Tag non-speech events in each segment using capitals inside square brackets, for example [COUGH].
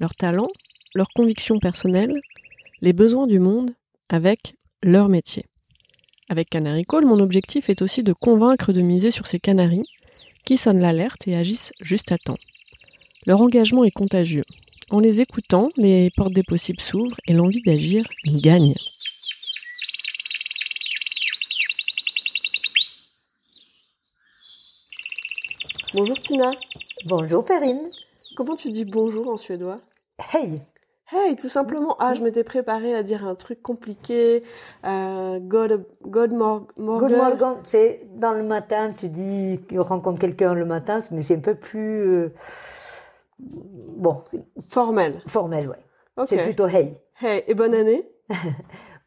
leurs talents, leurs convictions personnelles, les besoins du monde avec leur métier. Avec Canary Call, mon objectif est aussi de convaincre de miser sur ces canaris qui sonnent l'alerte et agissent juste à temps. Leur engagement est contagieux. En les écoutant, les portes des possibles s'ouvrent et l'envie d'agir gagne. Bonjour Tina. Bonjour Perrine. Comment tu dis bonjour en suédois? Hey. Hey, tout simplement. Ah, je m'étais préparée à dire un truc compliqué. Euh, God, God mor morgen. Good morning. C'est dans le matin, tu dis tu rencontres quelqu'un le matin, mais c'est un peu plus euh, bon Formel. formel, ouais. C'est plutôt hey. Hey, et bonne année. [LAUGHS]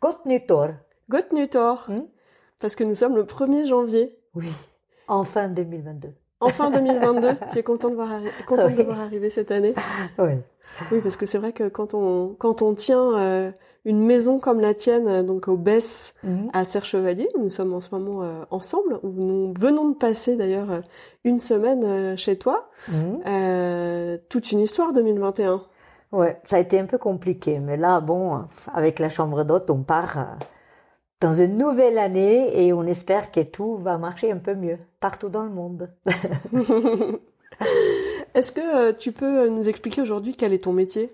Gott nyttår. Gott Nutor. Hmm? Parce que nous sommes le 1er janvier. Oui. Enfin 2022. Enfin 2022. tu es content de voir, arri- contente de voir arriver cette année Oui. Oui, parce que c'est vrai que quand on, quand on tient euh, une maison comme la tienne, euh, donc au Bess Mhm. à Serre-Chevalier, nous sommes en ce moment euh, ensemble, où nous venons de passer d'ailleurs une semaine euh, chez toi. Mhm. Euh, toute une histoire 2021. Ouais, ça a été un peu compliqué, mais là, bon, avec la chambre d'hôte, on part dans une nouvelle année et on espère que tout va marcher un peu mieux partout dans le monde. [LAUGHS] Est-ce que euh, tu peux euh, nous expliquer aujourd'hui quel est ton métier?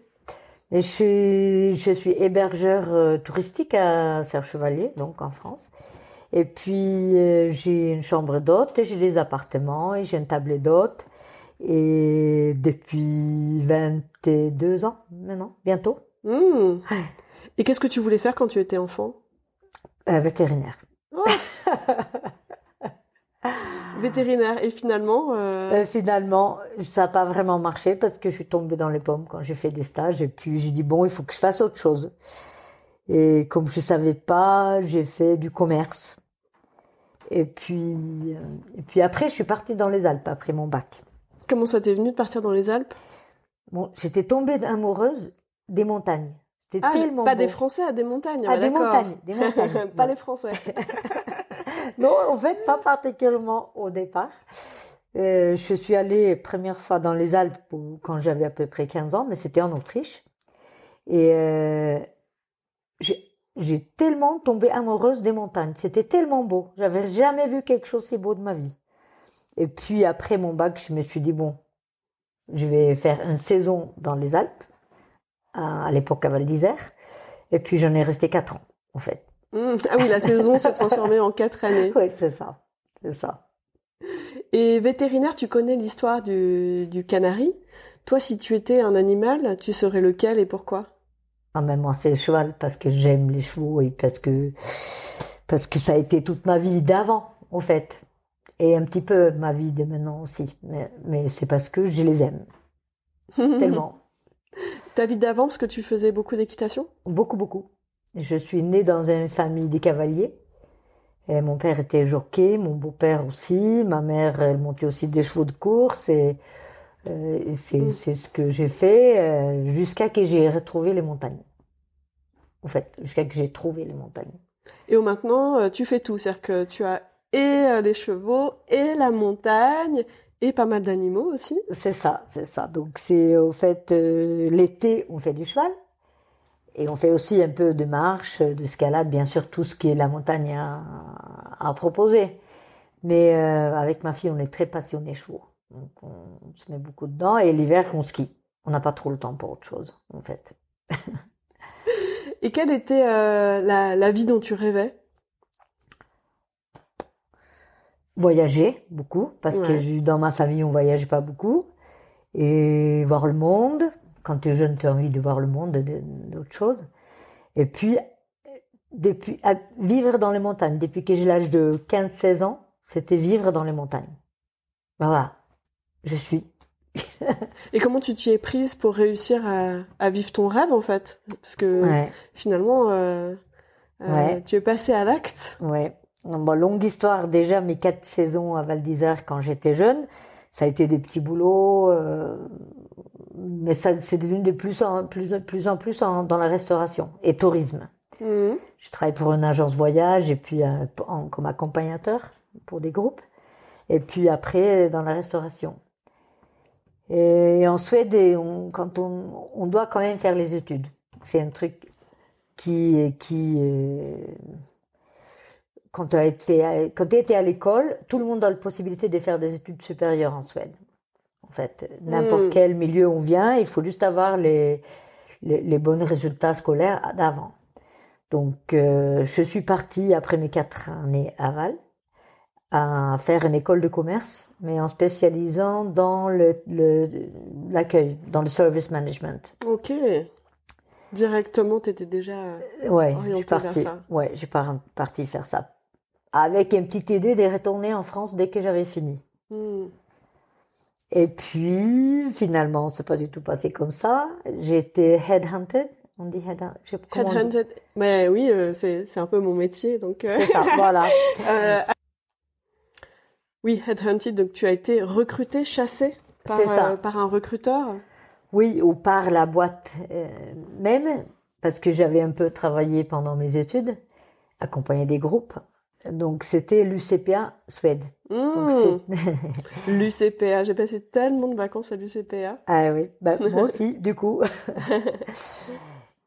Je suis, je suis hébergeur euh, touristique à Serre-Chevalier, donc en France. Et puis, j'ai une chambre d'hôte, et j'ai des appartements, et j'ai un tablet d'hôte. Et depuis 22 ans maintenant, bientôt, Hmm. Et qu'est-ce que tu voulais faire quand tu étais enfant? Euh, vétérinaire. Vétérinaire. Et finalement, euh, Euh, finalement, ça n'a pas vraiment marché parce que je suis tombée dans les pommes quand j'ai fait des stages. Et puis, j'ai dit, bon, il faut que je fasse autre chose. Et comme je savais pas, j'ai fait du commerce. Et puis, et puis après, je suis partie dans les Alpes après mon bac. comment ça t'est venu de partir dans les Alpes? Bon, j'étais tombée amoureuse des montagnes. C'était Ah, tellement pas beau. des Français à des montagnes. Ah, ouais, des montagnes, des montagnes. [LAUGHS] pas les Français. [LAUGHS] Non, en fait, pas particulièrement au départ. Euh, je suis allée première fois dans les Alpes quand j'avais à peu près 15 ans, mais c'était en Autriche. Et euh, j'ai j'ai tellement tombé amoureuse des montagnes. C'était tellement beau. J'avais jamais vu quelque chose si beau de ma vie. Et puis après mon bac, je me suis dit, bon, je vais faire une saison dans les Alpes, à, à l'époque à Val d'Isère. Et puis j'en ai resté 4 ans, en fait. Hmm. Ah oui, la saison s'est transformée en quatre années. [LAUGHS] Oui, c'est ça. C'est ça. Et vétérinaire, tu connais l'histoire du, du canari. Toi, si tu étais un animal, tu serais lequel et pourquoi? En même temps, c'est le cheval parce que j'aime les chevaux et parce que, parce que ça a été toute ma vie d'avant, en fait. Et un petit peu ma vie de maintenant aussi. Mais, mais c'est parce que je les aime. [LAUGHS] Tellement. Ta vie d'avant, parce que tu faisais beaucoup d'équitation? Beaucoup, beaucoup. Je suis née dans une famille des cavaliers. Et mon père était jockey, mon beau-père aussi. Ma mère, elle montait aussi des chevaux de course. Et, euh, c'est, Mm. c'est ce que j'ai fait euh, jusqu'à que j'ai retrouvé les montagnes. En fait, jusqu'à que j'ai trouvé les montagnes. Et maintenant, euh, tu fais tout. C'est-à-dire que tu as et euh, les chevaux, et la montagne, et pas mal d'animaux aussi. C'est ça, c'est ça. Donc c'est au fait euh, l'été on fait du cheval et on fait aussi un peu de marche, d'escalade, bien sûr tout ce qui est la montagne à, à proposer. Mais euh, avec ma fille on est très passionnés chevaux, donc on, se met beaucoup dedans et l'hiver on skie. On n'a pas trop le temps pour autre chose en fait. [LAUGHS] Et quelle était euh, la, la vie dont tu rêvais? Voyager beaucoup parce que Ouais. dans ma famille on voyage pas beaucoup et voir le monde. Quand tu es jeune, tu as envie de voir le monde, de- d'autres choses. Et puis, depuis, à vivre dans les montagnes. Depuis que j'ai l'âge de 15-16 ans, c'était vivre dans les montagnes. Voilà. Je suis Et comment tu t'y es prise pour réussir à, à, vivre ton rêve en fait? Parce que finalement, euh, euh, tu es passée à l'acte. Ouais. Bon, longue histoire. Déjà, mes quatre saisons à Val d'Isère quand j'étais jeune, ça a été des petits boulots, euh, mais ça c'est devenu de plus en plus, de plus en plus en, dans la restauration et tourisme. Mmh. Je travaille pour une agence voyage et puis euh, en, comme accompagnateur pour des groupes. Et puis après dans la restauration. Et en Suède, on, quand on, on doit quand même faire les études. C'est un truc qui qui euh, quand tu étais à l'école, tout le monde a la possibilité de faire des études supérieures en Suède. En fait, n'importe hmm. quel milieu on vient, il faut juste avoir les, les, les bons résultats scolaires d'avant. Donc, euh, je suis partie après mes quatre années à Val à faire une école de commerce, mais en spécialisant dans le l'accueil, dans le service management. Ok. Directement, tu étais déjà ouais, orientée vers ça. Ouais, j'ai parti faire ça avec une petite idée de retourner en France dès que j'avais fini. Hmm. Et puis, finalement, c'est pas du tout passé comme ça. J'ai été headhunted. On dit headhunted. Headhunted. Mais oui, euh, c'est, c'est un peu mon métier, donc. Euh, c'est ça, voilà. [LAUGHS] euh, oui, headhunted. Donc, tu as été recruté, chassé par, euh, par un recruteur? Oui, ou par la boîte même, parce que j'avais un peu travaillé pendant mes études, accompagné des groupes. Donc c'était l'UCPA Suède. Mmh. [LAUGHS] [LAUGHS] L'UCPA, j'ai passé tellement de vacances à l'UCPA. Ah oui, bah, [LAUGHS] moi aussi, du coup.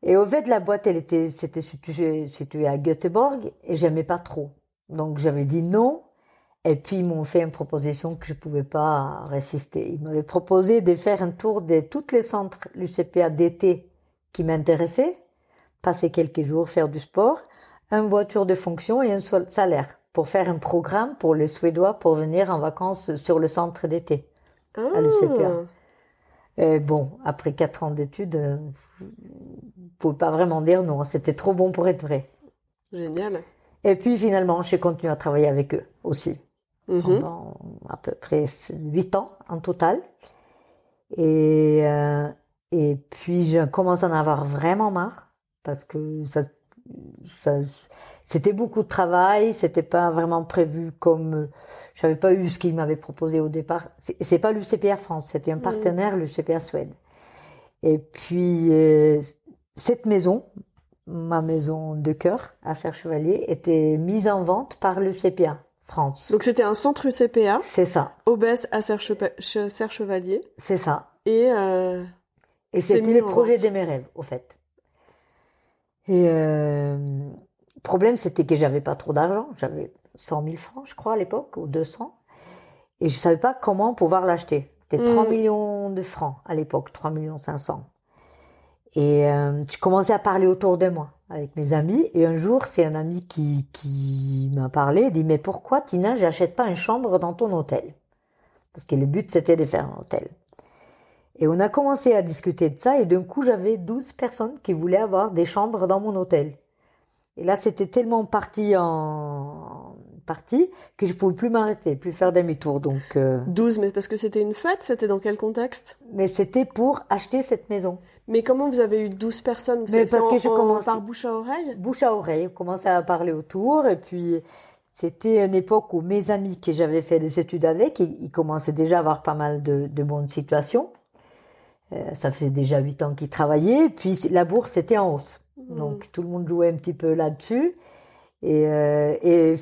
et au fait, la boîte, elle était, c'était située, située à Göteborg et j'aimais pas trop. Donc j'avais dit non. Et puis ils m'ont fait une proposition que je pouvais pas résister. Ils m'avaient proposé de faire un tour de tous les centres l'UCPA d'été qui m'intéressaient, passer quelques jours, faire du sport une voiture de fonction et un salaire pour faire un programme pour les Suédois pour venir en vacances sur le centre d'été à l'UCPA. Ah. Et bon, après quatre ans d'études, euh, ne pouvez pas vraiment dire non. C'était trop bon pour être vrai. Génial. Et puis finalement, j'ai continué à travailler avec eux aussi mhm. pendant à peu près huit ans en total. Et euh, et puis je commence à en avoir vraiment marre parce que ça, c'était beaucoup de travail, c'était pas vraiment prévu comme, j'avais pas eu ce qu'il m'avait proposé au départ. C'est pas l'UCPA France, c'était un mm. partenaire, l'UCPA Suède. Et puis, euh, cette maison, ma maison de cœur à Serre-Chevalier, était mise en vente par l'UCPA France. Donc c'était un centre UCPA. C'est ça. Obès à Serre-Chevalier. C'est ça. Et, euh, et c'était le projet de mes rêves, au fait. Et euh, le problème, c'était que j'avais pas trop d'argent. J'avais 100 000 francs, je crois, à l'époque, ou 200. Et je savais pas comment pouvoir l'acheter. C'était 3 mm. millions de francs à l'époque, 3 millions 500. Et euh, je commençais à parler autour de moi avec mes amis. Et un jour, c'est un ami qui, qui m'a parlé, dit, mais pourquoi, Tina, j'achète pas une chambre dans ton hôtel? Parce que le but, c'était de faire un hôtel. Et on a commencé à discuter de ça et d'un coup j'avais 12 personnes qui voulaient avoir des chambres dans mon hôtel. Et là c'était tellement parti en partie que je pouvais plus m'arrêter, plus faire demi-tour. Donc 12 euh, mais parce que c'était une fête, c'était dans quel contexte? Mais c'était pour acheter cette maison. Mais comment vous avez eu 12 personnes? Mais parce que je commençais par bouche à oreille? Bouche à oreille, on commençait à parler autour et puis c'était une époque où mes amis que j'avais fait des études avec, ils, commençaient déjà à avoir pas mal de, de bonnes situations. Euh, ça faisait déjà huit ans qu'ils travaillaient, puis la bourse était en hausse. Mmh. Donc tout le monde jouait un petit peu là-dessus. Et, euh, et,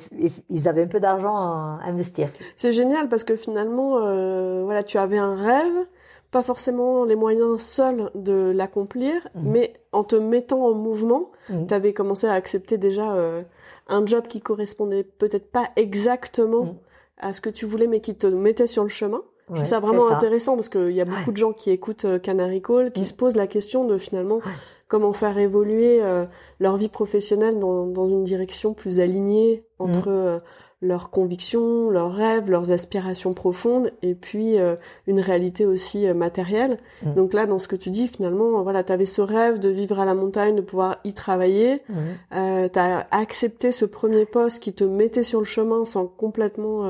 ils avaient un peu d'argent à investir. C'est génial parce que finalement, euh, voilà, tu avais un rêve, pas forcément les moyens seuls de l'accomplir, mmh. mais en te mettant en mouvement, mmh. tu avais commencé à accepter déjà euh, un job qui correspondait peut-être pas exactement à ce que tu voulais, mais qui te mettait sur le chemin je trouve ça vraiment intéressant parce qu'il y a beaucoup de gens qui écoutent euh, Canary Call, qui mm. se posent la question de finalement comment faire évoluer euh, leur vie professionnelle dans, dans, une direction plus alignée entre mm. euh, leurs convictions, leurs rêves, leurs aspirations profondes, et puis euh, une réalité aussi euh, matérielle. Mm. Donc là, dans ce que tu dis, finalement, voilà, tu avais ce rêve de vivre à la montagne, de pouvoir y travailler. Mm. Euh, tu as accepté ce premier poste qui te mettait sur le chemin sans complètement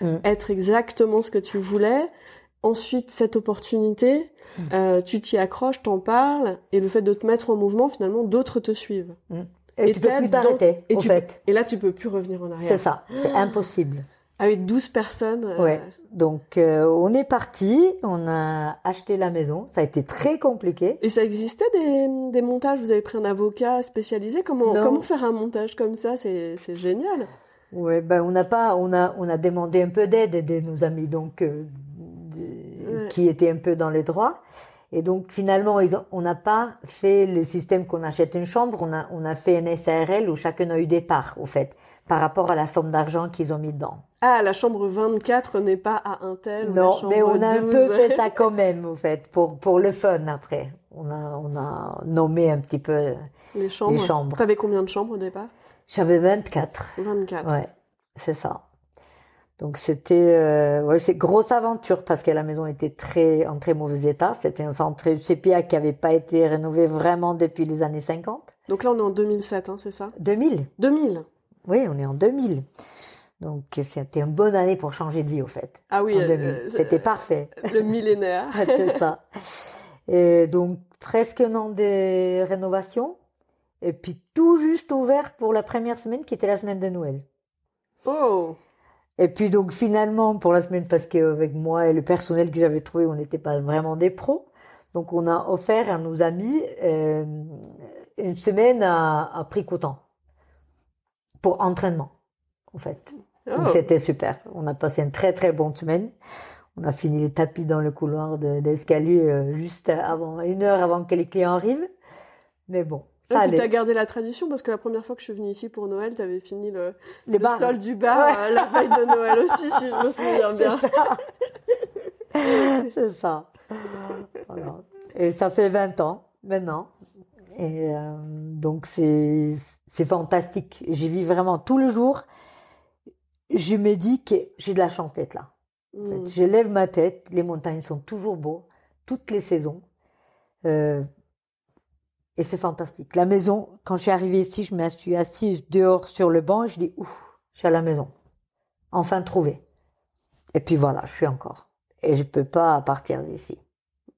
mm. être exactement ce que tu voulais. ensuite cette opportunité, Mm. tu t'y accroches, t'en parles, et le fait de te mettre en mouvement, finalement, d'autres te suivent. Et, Et tu peux plus t'arrêter, tu fait. Et là, tu peux plus revenir en arrière. C'est ça, c'est impossible. Avec 12 personnes. euh, Ouais. Donc euh, on est parti, on a acheté la maison, ça a été très compliqué. Et ça existait des, des montages Vous avez pris un avocat spécialisé Comment, Non. comment faire un montage comme ça C'est c'est génial. Ouais, ben on n'a pas, on a, on a demandé un peu d'aide de nos amis donc euh, de- Ouais. qui étaient un peu dans les droits. Et donc finalement, ils ont, on n'a pas fait le système qu'on achète une chambre, on a, on a fait un SARL où chacun a eu des parts, au fait, par rapport à la somme d'argent qu'ils ont mis dedans. Ah, la chambre 24 n'est pas à un tel. Non, mais on a un 12. peu fait ça quand même, au fait, pour pour le fun après. On a, on a nommé un petit peu Les chambres. les chambres. T'avais combien de chambres au départ? J'avais 24. 24. Ouais, c'est ça. Donc c'était euh, ouais, c'est grosse aventure parce que la maison était très en très mauvais état. C'était un centre CPA qui avait pas été rénové vraiment depuis les années 50. Donc là, on est en 2007, hein, c'est ça? 2000. 2000 Oui, on est en 2000. Donc c'était une bonne année pour changer de vie au fait. Ah oui, euh, 2000. euh, C'était parfait. le millénaire. [LAUGHS] c'est ça. Et donc presque un an de rénovation et puis tout juste ouvert pour la première semaine qui était la semaine de Noël. Oh Et puis donc finalement pour la semaine parce qu'avec moi et le personnel que j'avais trouvé on n'était pas vraiment des pros. Donc on a offert à nos amis euh, une semaine à, à prix coûtant pour entraînement en fait. Donc Oh. c'était super. On a passé une très très bonne semaine. On a fini les tapis dans le couloir de- d'escalier euh, juste avant une heure avant que les clients arrivent. Mais bon ça Ah, t'as allait gardé la tradition parce que la première fois que je suis venue ici pour Noël, t'avais fini le, les le sol du bar Ouais. euh, la veille de Noël aussi, si je me [LAUGHS] souviens bien. C'est ça. C'est ça. Voilà. Et ça fait 20 ans maintenant. Et euh, donc c'est c'est fantastique. J'y vis vraiment tous les jours. Je me dis que j'ai de la chance d'être là. En fait. Mm. Je lève ma tête, les montagnes sont toujours beaux, toutes les saisons. Euh, et c'est fantastique. La maison, quand je suis arrivée ici, je me suis assise dehors sur le banc et je dis, ouf, je suis à la maison. Enfin trouvé. Et puis voilà, je suis encore. Et je peux pas partir d'ici.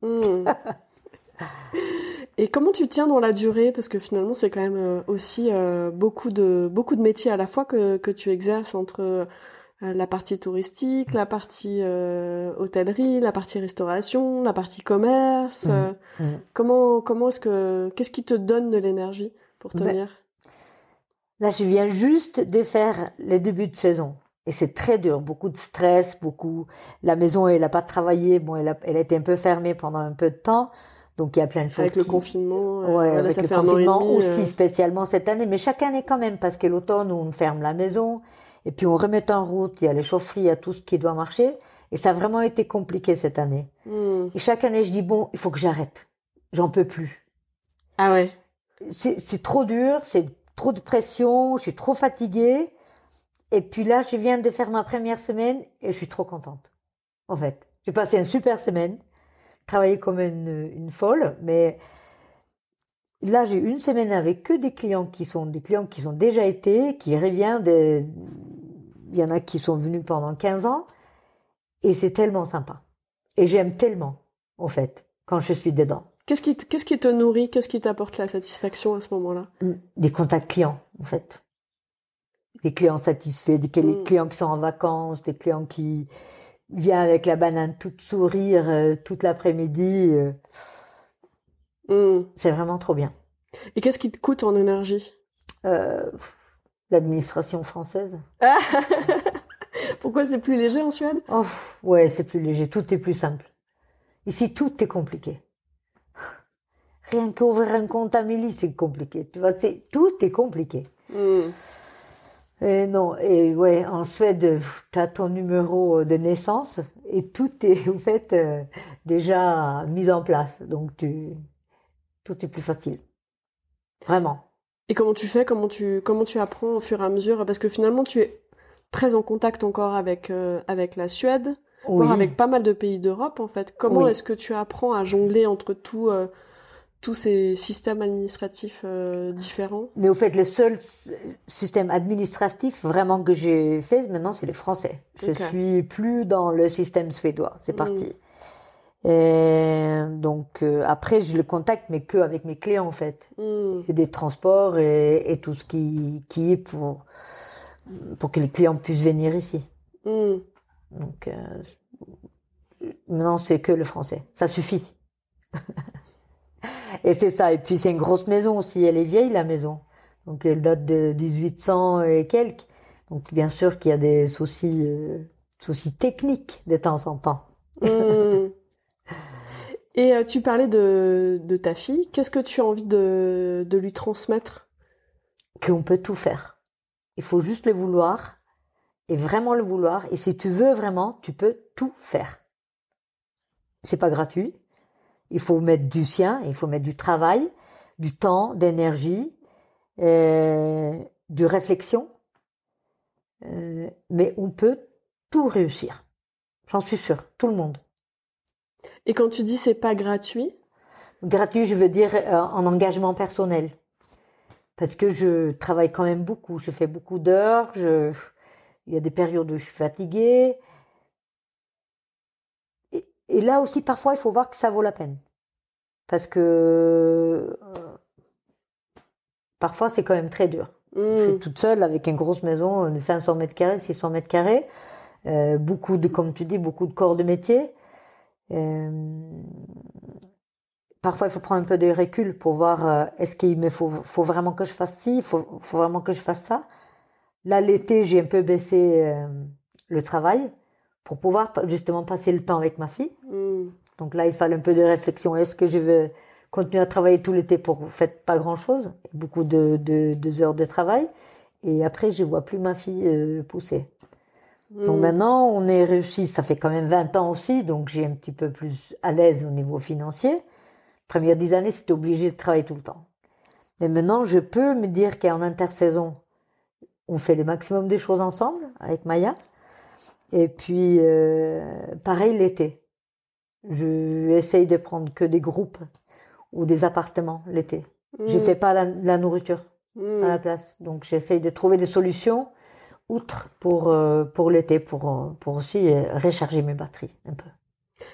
Mm. [LAUGHS] Et comment tu tiens dans la durée? Parce que finalement, c'est quand même euh, aussi euh, beaucoup de beaucoup de métiers à la fois que, que tu exerces entre la partie touristique, la partie euh, hôtellerie, la partie restauration, la partie commerce. Mhm. euh, Mhm. Comment comment est-ce que qu'est-ce qui te donne de l'énergie pour Ben, tenir? Là, je viens juste de faire les débuts de saison. Et c'est très dur, beaucoup de stress, beaucoup. La maison, elle n'a pas travaillé, bon, elle a, elle a été un peu fermée pendant un peu de temps, donc il y a plein de choses. Avec le confinement euh, Ouais, avec ça le fait confinement demi, aussi, euh, spécialement cette année, mais chaque année quand même, parce que l'automne, on ferme la maison, et puis on remet en route, il y a les chaufferies, il y a tout ce qui doit marcher, et ça a vraiment été compliqué cette année. hmm. Et chaque année, je dis, bon, il faut que j'arrête. J'en peux plus. Ah ouais. C'est c'est trop dur, c'est trop de pression, je suis trop fatiguée. Et puis là, je viens de faire ma première semaine et je suis trop contente. En fait, j'ai passé une super semaine, travaillé comme une, une folle, mais là, j'ai une semaine avec que des clients qui sont des clients qui sont déjà été, qui reviennent de, il y en a qui sont venus pendant 15 ans et c'est tellement sympa. Et j'aime tellement, en fait, quand je suis dedans. Qu'est-ce qui, te- qu'est-ce qui te nourrit? Qu'est-ce qui t'apporte la satisfaction à ce moment-là? Des contacts clients, en fait. Des clients satisfaits, des Mm. clients qui sont en vacances, des clients qui viennent avec la banane toute sourire euh, toute l'après-midi. euh, Hmm. c'est vraiment trop bien. Et qu'est-ce qui te coûte en énergie? Euh, L'administration française. [LAUGHS] Pourquoi c'est plus léger en Suède? Oh, ouais, c'est plus léger, tout est plus simple. Ici, tout est compliqué. Rien qu'ouvrir un compte à Milly, c'est compliqué. Tu vois, c'est, tout est compliqué. Hmm. Et non, et ouais, en Suède, tu as ton numéro de naissance et tout est [LAUGHS] en fait euh, déjà mis en place. Donc tu, tout est plus facile. Vraiment. Et comment tu fais Comment tu comment tu apprends au fur et à mesure? Parce que finalement, tu es très en contact encore avec euh, avec la Suède, voire avec pas mal de pays d'Europe en fait. Comment Oui. est-ce que tu apprends à jongler entre tout euh, tous ces systèmes administratifs euh, différents? Mais au fait, le seul système administratif vraiment que j'ai fait maintenant, c'est le français. Je Ok. suis plus dans le système suédois. C'est Mm. parti. Et donc euh, après, je le contacte, mais que avec mes clients en fait, Hmm. des transports et, et tout ce qui, qui est pour pour que les clients puissent venir ici. Hmm. Donc euh, maintenant, c'est que le français, ça suffit. [LAUGHS] et c'est ça. Et puis c'est une grosse maison aussi. Elle est vieille la maison, donc elle date de 1800 et quelques. Donc bien sûr qu'il y a des soucis euh, soucis techniques de temps en temps. Hmm. [LAUGHS] Et euh, tu parlais de, ta fille. Qu'est-ce que tu as envie de, de lui transmettre? Qu'on peut tout faire. Il faut juste le vouloir et vraiment le vouloir. Et si tu veux vraiment, tu peux tout faire. C'est pas gratuit. Il faut mettre du sien, il faut mettre du travail, du temps, d'énergie, euh, de réflexion. Euh, mais on peut tout réussir. J'en suis sûre, tout le monde. Et quand tu dis c'est pas gratuit, Gratuit, je veux dire euh, en engagement personnel. Parce que je travaille quand même beaucoup. Je fais beaucoup d'heures. Je... Il y a des périodes où je suis fatiguée. Et, et là aussi, parfois, il faut voir que ça vaut la peine. Parce que euh, parfois, c'est quand même très dur. Je Hmm. suis toute seule avec une grosse maison de 500 mètres carrés, 600 mètres carrés. Euh, beaucoup de, comme tu dis, beaucoup de corps de métier. Parfois, il faut prendre un peu de recul pour voir euh, est-ce qu'il me faut, faut vraiment que je fasse ci, il faut, faut vraiment que je fasse ça. Là, l'été, j'ai un peu baissé le travail pour pouvoir justement passer le temps avec ma fille. Hmm. Donc là, il fallait un peu de réflexion. Est-ce que je veux continuer à travailler tout l'été pour faire pas grand-chose, beaucoup de, de, de heures de travail, et après, je vois plus ma fille euh, pousser. Donc Hmm. maintenant, on est réussi, ça fait quand même 20 ans aussi, donc j'ai un petit peu plus à l'aise au niveau financier. Premières dix années, c'était obligé de travailler tout le temps. Mais maintenant, je peux me dire qu'en intersaison, on fait le maximum des choses ensemble avec Maya. Et puis, euh, pareil l'été. Je essaye de prendre que des groupes ou des appartements l'été. Je Hmm. fais pas la, la nourriture à la place. Donc j'essaye de trouver des solutions outre pour euh, pour l'été pour euh, pour aussi euh, recharger mes batteries un peu.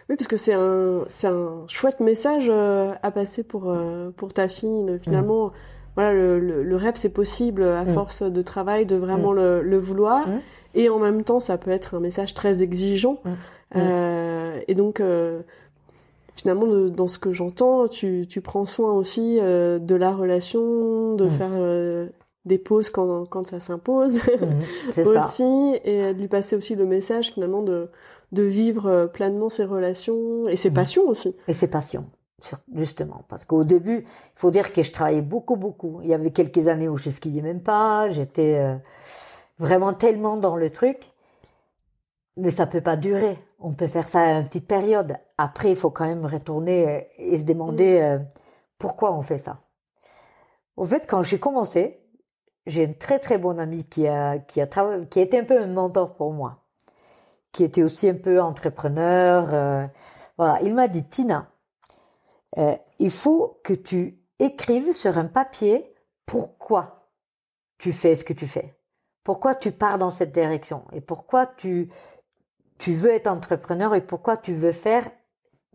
Oui, parce que c'est un, c'est un chouette message euh, à passer pour, euh, pour ta fille. de- Finalement, voilà, le, le, le rêve, c'est possible à Mm. force de travail, de vraiment le, le vouloir. Mm. Et en même temps, ça peut être un message très exigeant. Mm. Euh, et donc, finalement, de- dans ce que j'entends, tu, tu prends soin aussi de la relation, de Mm. faire des pauses quand, quand ça s'impose C'est [LAUGHS] ça. aussi, et de lui passer aussi le message finalement de, de vivre euh, pleinement ses relations et ses Mhm. passions aussi. Et c'est passion, sur- justement. Parce qu'au début, il faut dire que je travaillais beaucoup, beaucoup. Il y avait quelques années où je skiais même pas. J'étais euh, vraiment tellement dans le truc. Mais ça peut pas durer. On peut faire ça à une petite période. Après, il faut quand même retourner euh, et se demander euh, pourquoi on fait ça. Au fait, quand j'ai commencé, j'ai une très très bonne amie qui a qui a travaillé, qui un peu un mentor pour moi, qui était aussi un peu entrepreneur. euh, voilà, il m'a dit Tina, euh, il faut que tu écrives sur un papier pourquoi tu fais ce que tu fais, pourquoi tu pars dans cette direction et pourquoi tu tu veux être entrepreneur et pourquoi tu veux faire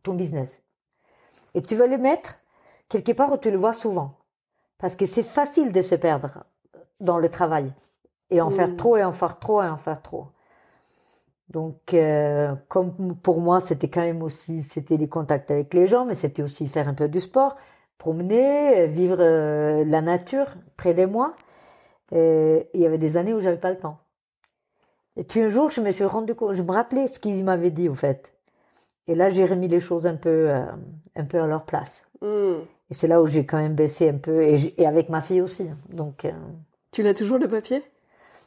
ton business. Et tu vas le mettre quelque part où tu le vois souvent, parce que c'est facile de se perdre dans le travail et en Mm. faire trop et en faire trop et en faire trop. Donc, euh, comme pour moi, c'était quand même aussi, c'était les contacts avec les gens, mais c'était aussi faire un peu du sport, promener, euh, vivre euh, la nature près de moi. Et il y avait des années où j'avais pas le temps. Et puis un jour, je me suis rendu compte, je me rappelais ce qu'ils m'avaient dit, au fait. Et là, j'ai remis les choses un peu, euh, un peu à leur place. Hmm. Et c'est là où j'ai quand même baissé un peu, et, et avec ma fille aussi. Donc, Tu l'as toujours le papier?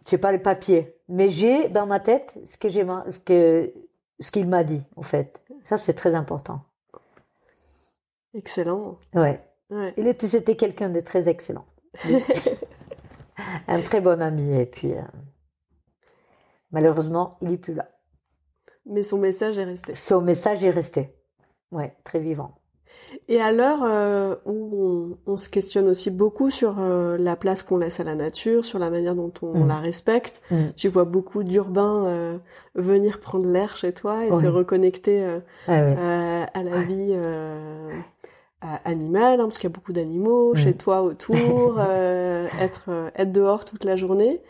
J'ai pas le papier, mais j'ai dans ma tête ce que j'ai, ce que, ce qu'il m'a dit, au fait. Ça, c'est très important. Excellent. Ouais. Ouais. Il était, c'était quelqu'un de très excellent. [LAUGHS] un très bon ami, et puis, euh, malheureusement, il est plus là. Mais son message est resté. Son message est resté. Ouais, très vivant. Et à l'heure euh, où on, se questionne aussi beaucoup sur euh, la place qu'on laisse à la nature, sur la manière dont on, mm. la respecte, mm. tu vois beaucoup d'urbains euh, venir prendre l'air chez toi et se reconnecter ah à la vie animale, hein, parce qu'il y a beaucoup d'animaux mm. chez toi autour, [LAUGHS] être être dehors toute la journée.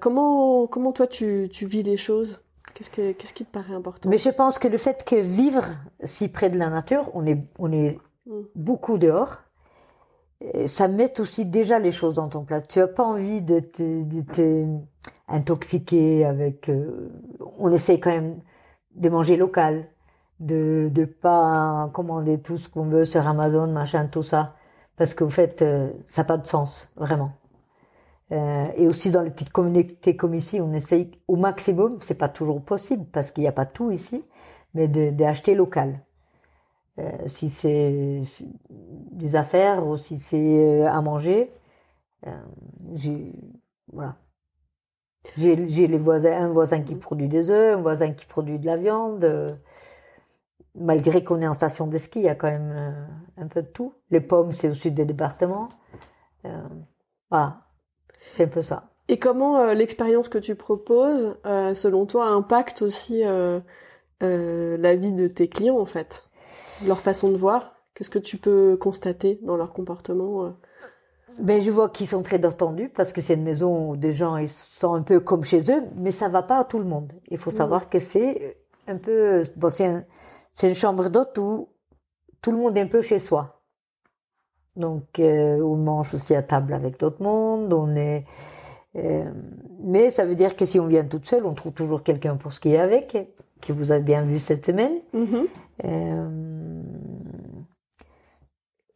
comment comment toi tu, tu vis les choses? Qu'est-ce, qui te paraît important? Mais je pense que le fait que vivre si près de la nature, on est, on est mm. beaucoup dehors, ça met aussi déjà les choses dans ton plat. Tu n'as pas envie de t'intoxiquer avec. Euh, on essaie quand même de manger local, de ne pas commander tout ce qu'on veut sur Amazon, machin, tout ça, parce qu'en fait, euh, ça n'a pas de sens, vraiment. Euh, et aussi dans les petites communautés comme ici, on essaye au maximum, c'est pas toujours possible parce qu'il n'y a pas tout ici, mais d'acheter local. Euh, si c'est des affaires ou si c'est euh, à manger, j'ai voilà. J'ai les voisins, un voisin qui produit des œufs, un voisin qui produit de la viande. Malgré qu'on est en station de ski, il y a quand même un peu de tout. Les pommes, c'est au sud des départements. voilà c'est un peu ça. Et comment euh, l'expérience que tu proposes, euh, selon toi, impacte aussi euh, la vie de tes clients, en fait? Leur façon de voir? Qu'est-ce que tu peux constater dans leur comportement ben, je vois qu'ils sont très détendus parce que c'est une maison où des gens ils sont un peu comme chez eux, mais ça va pas à tout le monde. Il faut savoir que c'est un peu, bon, c'est une chambre d'hôte où tout le monde est un peu chez soi. Donc, euh, on mange aussi à table avec d'autres mondes. On est, euh, mais ça veut dire que si on vient toute seule, on trouve toujours quelqu'un pour skier avec, que vous avez bien vu cette semaine. Mm-hmm. Euh,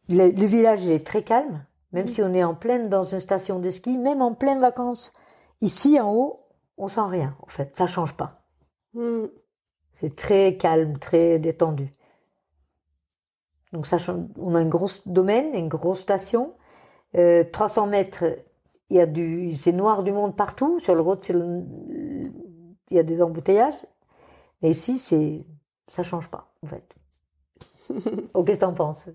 le, village est très calme, même si on est en pleine dans une station de ski, même en pleine vacances. Ici, en haut, on sent rien, en fait. Ça change pas. Mm. C'est très calme, très détendu. Donc ça, on a un gros domaine, une grosse station. Euh, 300 mètres, il y a du, c'est noir du monde partout. Sur le road, il y a des embouteillages. Mais ici, c'est, ça change pas, en fait. [LAUGHS] oh, qu'est-ce que t'en penses?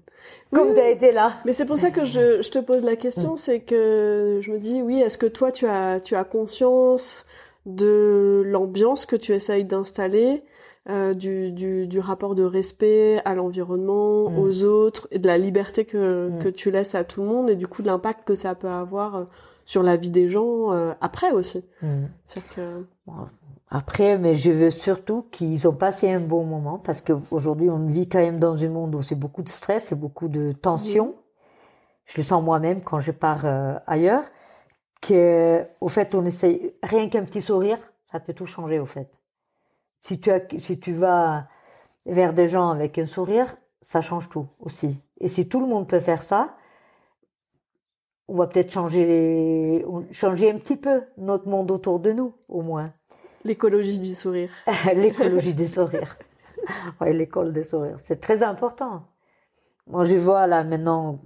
Comme tu as été là. Mais c'est pour ça que je, je te pose la question, mm. c'est que je me dis, oui, est-ce que toi, tu as, tu as conscience de l'ambiance que tu essayes d'installer? Euh, du, du, du, rapport de respect à l'environnement, mm. aux autres, et de la liberté que, mm. que tu laisses à tout le monde, et du coup de l'impact que ça peut avoir euh, sur la vie des gens euh, après aussi. Mm. Que... Après, mais je veux surtout qu'ils ont passé un bon moment, parce qu'aujourd'hui on vit quand même dans un monde où c'est beaucoup de stress et beaucoup de tension. Je le sens moi-même quand je pars ailleurs, que au fait on essaye rien qu'un petit sourire, ça peut tout changer au fait. Si tu, as, si tu vas vers des gens avec un sourire, ça change tout aussi. Et si tout le monde peut faire ça, on va peut-être changer, changer un petit peu notre monde autour de nous, au moins. L'écologie du sourire. [LAUGHS] L'écologie des sourires. [LAUGHS] Ouais, l'école des sourires. C'est très important. Moi, je vois là maintenant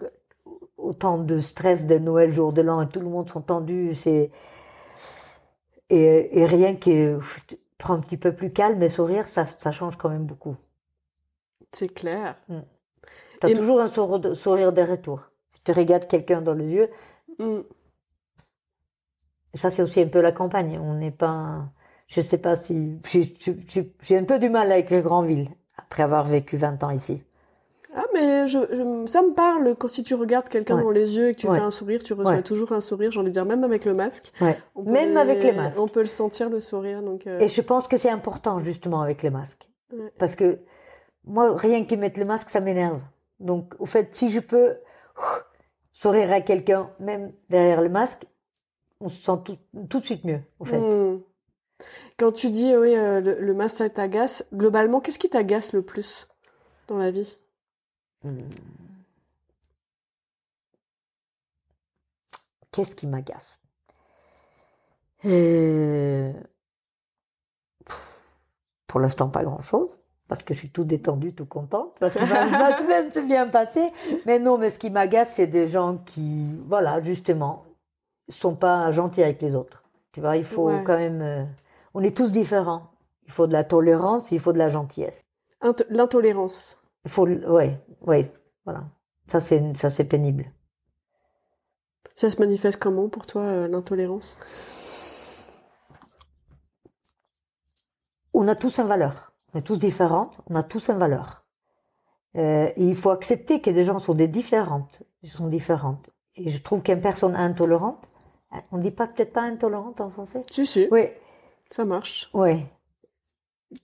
autant de stress de Noël, jour de l'an, et tout le monde sont tendus. C'est et, et rien que un petit peu plus calme et sourire, ça, ça change quand même beaucoup. C'est clair. Mm. Tu as toujours un sourire de retour. Tu regardes quelqu'un dans les yeux. Mm. Ça, c'est aussi un peu la campagne. On n'est pas. Je sais pas si. J'ai un peu du mal avec les grandes villes, après avoir vécu 20 ans ici. Ah, mais je, ça me parle quand si tu regardes quelqu'un dans les yeux et que tu fais un sourire, tu reçois toujours un sourire, j'ai envie de dire, même avec le masque. Même avec les masques. On peut le sentir, le sourire. Donc, euh. Et je pense que c'est important, justement, avec les masques. Parce que moi, rien qu'ils mettent le masque, ça m'énerve. Donc, au fait, si je peux sourire à quelqu'un, même derrière le masque, on se sent tout, tout de suite mieux, au fait. Hmm. Quand tu dis, oui, euh, le, le masque, ça t'agace, globalement, qu'est-ce qui t'agace le plus dans la vie? Qu'est-ce qui m'agace? Euh, Pour l'instant, pas grand-chose, parce que je suis tout détendue, tout contente, parce que [LAUGHS] ma, semaine se vient passer. Mais non, mais ce qui m'agace, c'est des gens qui, voilà, justement, sont pas gentils avec les autres. Tu vois, il faut quand même... Euh, on est tous différents. Il faut de la tolérance, il faut de la gentillesse. L'intolérance faut, ouais, ouais, voilà. Ça c'est, ça c'est pénible. Ça se manifeste comment pour toi euh, l'intolérance? On a tous une valeur. On est tous différents. On a tous une valeur. Euh, et il faut accepter que des gens sont des différentes, sont différentes. Et je trouve qu'une personne intolérante, on dit pas peut-être pas intolérante en français? Si si. Oui. Ça marche. Oui.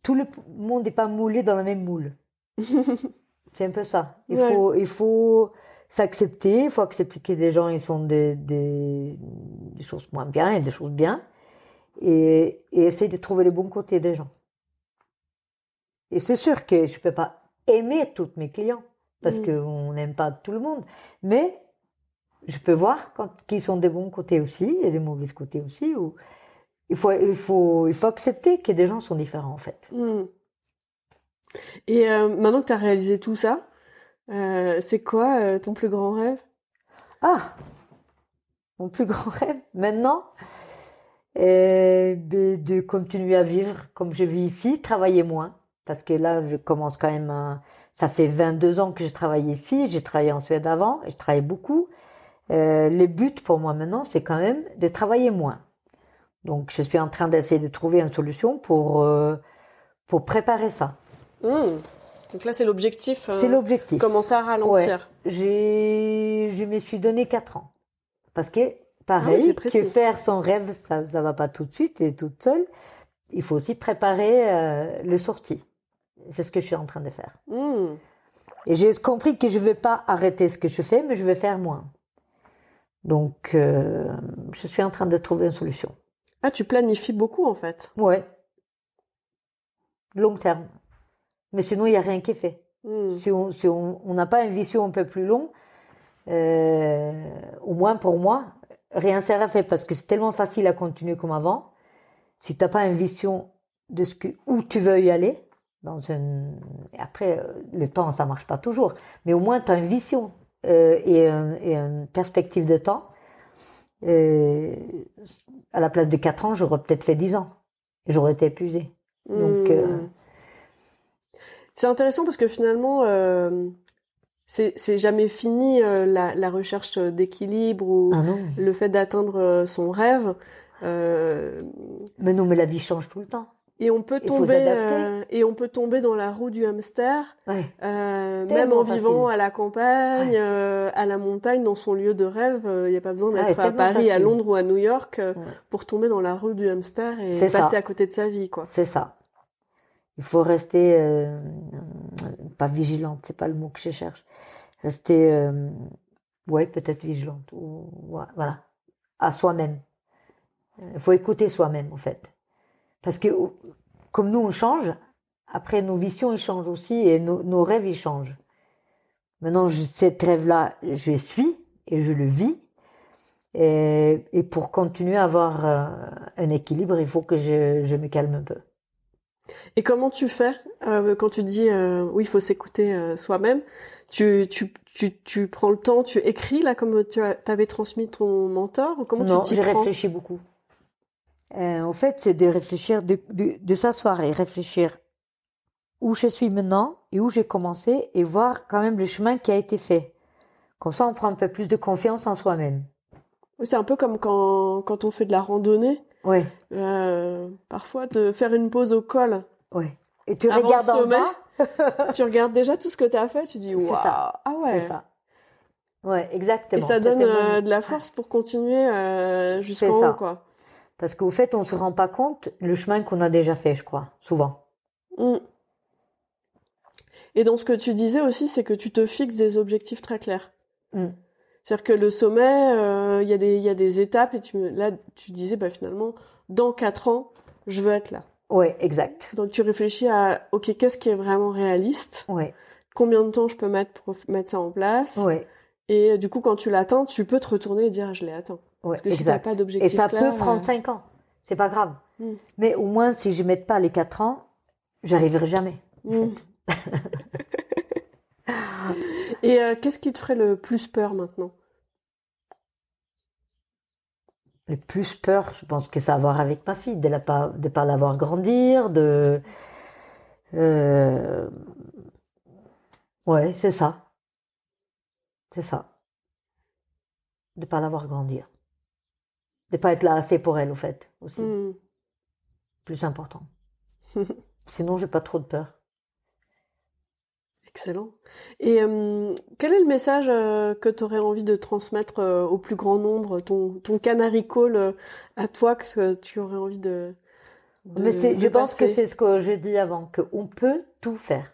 Tout le monde n'est pas moulé dans la même moule. [LAUGHS] C'est un peu ça. Il Ouais. faut, il faut s'accepter. Il faut accepter que des gens ils font des, des, des choses moins bien et des choses bien, et, et essayer de trouver les bons côtés des gens. Et c'est sûr que je peux pas aimer tous mes clients parce Mm. qu'on n'aime pas tout le monde, mais je peux voir quand qui sont des bons côtés aussi et des mauvais côtés aussi. Ou il faut, il faut, il faut accepter que des gens sont différents en fait. Hmm. Et euh, maintenant que tu as réalisé tout ça, euh, c'est quoi euh, ton plus grand rêve? Ah, mon plus grand [LAUGHS] rêve maintenant, est de, de continuer à vivre comme je vis ici, travailler moins, parce que là, je commence quand même. Ça fait 22 ans que je travaille ici, j'ai travaillé en Suède avant, et je travaille beaucoup. Le but pour moi maintenant, c'est quand même de travailler moins. Donc, je suis en train d'essayer de trouver une solution pour, pour préparer ça. Hmm. Donc là, c'est l'objectif. euh, C'est l'objectif. Commencer à ralentir. J'ai, je me suis donné quatre ans. Parce que, Ah oui, pareil, précis. que faire son rêve, ça, ça va pas tout de suite et toute seule. Il faut aussi préparer euh, les sorties. C'est ce que je suis en train de faire. Hmm. Et j'ai compris que je vais pas arrêter ce que je fais, mais je vais faire moins. Donc, euh, je suis en train de trouver une solution. Ah, tu planifies beaucoup en fait. Ouais. Long terme. Mais sinon, il n'y a rien qui est fait. Hmm. Si on si on on n'a pas une vision un peu plus longue, euh, au moins pour moi, rien sert à faire parce que c'est tellement facile à continuer comme avant. Si tu n'as pas une vision de ce que où tu veux y aller, dans une et après euh, le temps ça marche pas toujours, mais au moins tu as une vision euh, et, un- et une perspective de temps. Euh, à la place de 4 ans, j'aurais peut-être fait 10 ans et j'aurais été épuisée. Donc, Hmm. C'est intéressant parce que finalement, euh, c'est jamais fini euh, la, la recherche d'équilibre ou Ah le fait d'atteindre euh, son rêve. Euh, Mais non, mais la vie change tout le temps. et on peut tomber euh, et on peut tomber dans la roue du hamster, Ouais. euh, même en vivant à la campagne, Ouais. euh, à la montagne, dans son lieu de rêve. Il n'y a pas besoin Ouais, d'être à Paris, à. Londres ou à New York pour tomber dans la roue du hamster et ça. passer à côté de sa vie, quoi. C'est ça. Il faut rester euh, pas vigilante, c'est pas le mot que je cherche. Rester, euh, ouais, peut-être vigilante ou voilà, à soi-même. Il faut écouter soi-même en fait, parce que comme nous on change, après nos visions ils changent aussi et nos, nos rêves ils changent. Maintenant, je, cet rêve-là, je suis et je le vis. Et, et pour continuer à avoir euh, un équilibre, il faut que je, je me calme un peu. Et comment tu fais euh, quand tu dis euh, oui, il faut s'écouter euh, soi-même tu, tu, tu, tu prends le temps, tu écris là comme tu as- t'avais transmis ton mentor ou comment non, j'ai réfléchi beaucoup. En fait, c'est de réfléchir, de, de, de s'asseoir et réfléchir où je suis maintenant et où j'ai commencé et voir quand même le chemin qui a été fait. Comme ça, on prend un peu plus de confiance en soi-même. C'est un peu comme quand, quand on fait de la randonnée. Ouais, Euh, parfois, de faire une pause au col. ouais. Et tu Avant regardes le en bas, [LAUGHS] tu regardes déjà tout ce que tu as fait, tu dis waouh, ça. ah ouais. c'est ça. Ouais, exactement. Et ça donne euh, de la force pour continuer euh, jusqu'en haut, quoi. Parce qu'au fait, on se rend pas compte le chemin qu'on a déjà fait, je crois, souvent. Mm. Et dans ce que tu disais aussi, c'est que tu te fixes des objectifs très clairs. Mm. C'est-à-dire que le sommet, euh, il y, a des- il y a des étapes et tu, me- là, tu disais, bah, finalement, dans quatre ans, je veux être là. Ouais, exact. Donc tu réfléchis à, ok, qu'est-ce qui est vraiment réaliste? Ouais, Combien de temps je peux mettre pour mettre ça en place? Ouais, Et euh, du coup, quand tu l'atteins, tu peux te retourner et dire, je l'ai atteint. ouais, Parce que si exact. pas Et d'objectif ça clair, peut prendre euh, cinq ans. C'est pas grave. Mm. Mais au moins, si je mette pas les quatre ans, j'arriverai jamais. Mm. [LAUGHS] Et euh, qu'est-ce qui te ferait le plus peur maintenant? Le plus peur, je pense que ça a à voir avec ma fille, de ne pas, de pas la voir grandir, de. euh, Ouais, c'est ça. C'est ça. De pas la voir grandir. De pas être là assez pour elle, au fait, aussi. Hmm. Plus important. [LAUGHS] Sinon, j'ai pas trop de peur. Excellent. Et euh, quel est le message euh, que tu aurais envie de transmettre euh, au plus grand nombre, ton, ton canary call à toi que tu aurais envie de... de Mais de je pense que c'est ce que je dis avant, qu'on peut tout faire.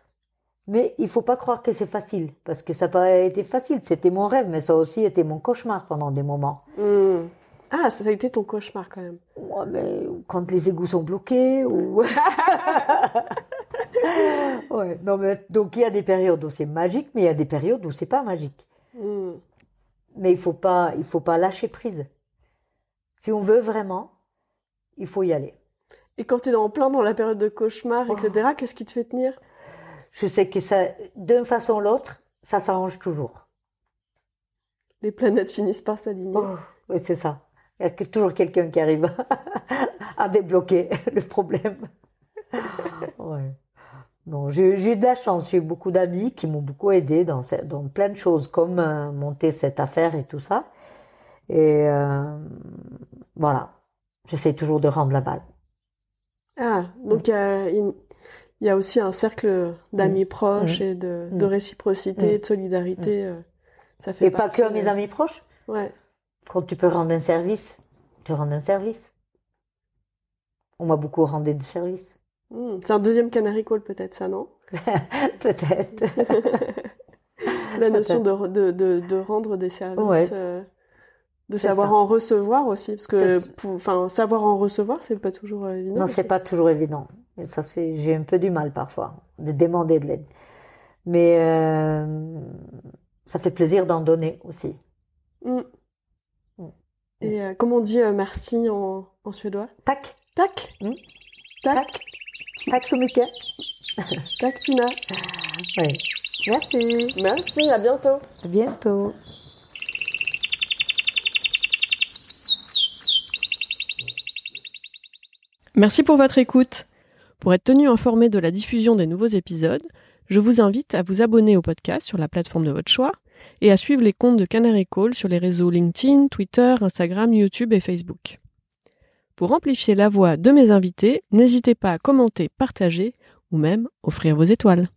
Mais il faut pas croire que c'est facile, parce que ça n'a pas été facile. C'était mon rêve, mais ça aussi été mon cauchemar pendant des moments. Hmm. Ah, ça a été ton cauchemar quand même. Ouais, mais quand les égouts sont bloqués ou. [LAUGHS] [LAUGHS] [LAUGHS] ouais, non, mais donc il y a des périodes où c'est magique, mais il y a des périodes où c'est pas magique. Hmm. Mais il faut pas, il faut pas lâcher prise. Si on veut vraiment, il faut y aller. Et quand tu es en plein dans la période de cauchemar, etc., qu'est-ce qui te fait tenir? Je sais que ça, d'une façon ou l'autre, ça s'arrange toujours. Les planètes finissent par s'aligner. Oh, oui, c'est ça. Il y a toujours quelqu'un qui arrive [LAUGHS] à débloquer le problème. [LAUGHS] Ouais. Non, j'ai eu de la chance. J'ai eu beaucoup d'amis qui m'ont beaucoup aidé dans, plein de choses, comme euh, monter cette affaire et tout ça. Et euh, voilà, j'essaie toujours de rendre la balle. Ah, donc il y a y aussi un cercle d'amis proches et de, de Mm. réciprocité, Mm. de solidarité. euh, Ça fait Et pas que à mes amis proches. Ouais. Quand tu peux rendre un service, tu rends un service. On m'a beaucoup rendu de service. Hmm, C'est un deuxième canary call peut-être ça, non? [LAUGHS] Peut-être. [LAUGHS] La notion de, de, de, de rendre des services, Ouais. euh, de savoir ça. en recevoir aussi, parce que enfin savoir en recevoir, c'est pas toujours euh, évident. Non, c'est pas toujours évident. Et ça, c'est, j'ai un peu du mal parfois de demander de l'aide. Mais euh, ça fait plaisir d'en donner aussi. Hmm. Mm. Et euh, comment on dit euh, merci en, en suédois? Tack Mm. Tack tack så mycket. Tack Tina Oui. Merci. Merci, à bientôt À bientôt. Merci pour votre écoute. Pour être tenu informé de la diffusion des nouveaux épisodes, je vous invite à vous abonner au podcast sur la plateforme de votre choix et à suivre les comptes de Canary Call sur les réseaux LinkedIn, Twitter, Instagram, YouTube et Facebook. Pour amplifier la voix de mes invités, n'hésitez pas à commenter, partager ou même offrir vos étoiles.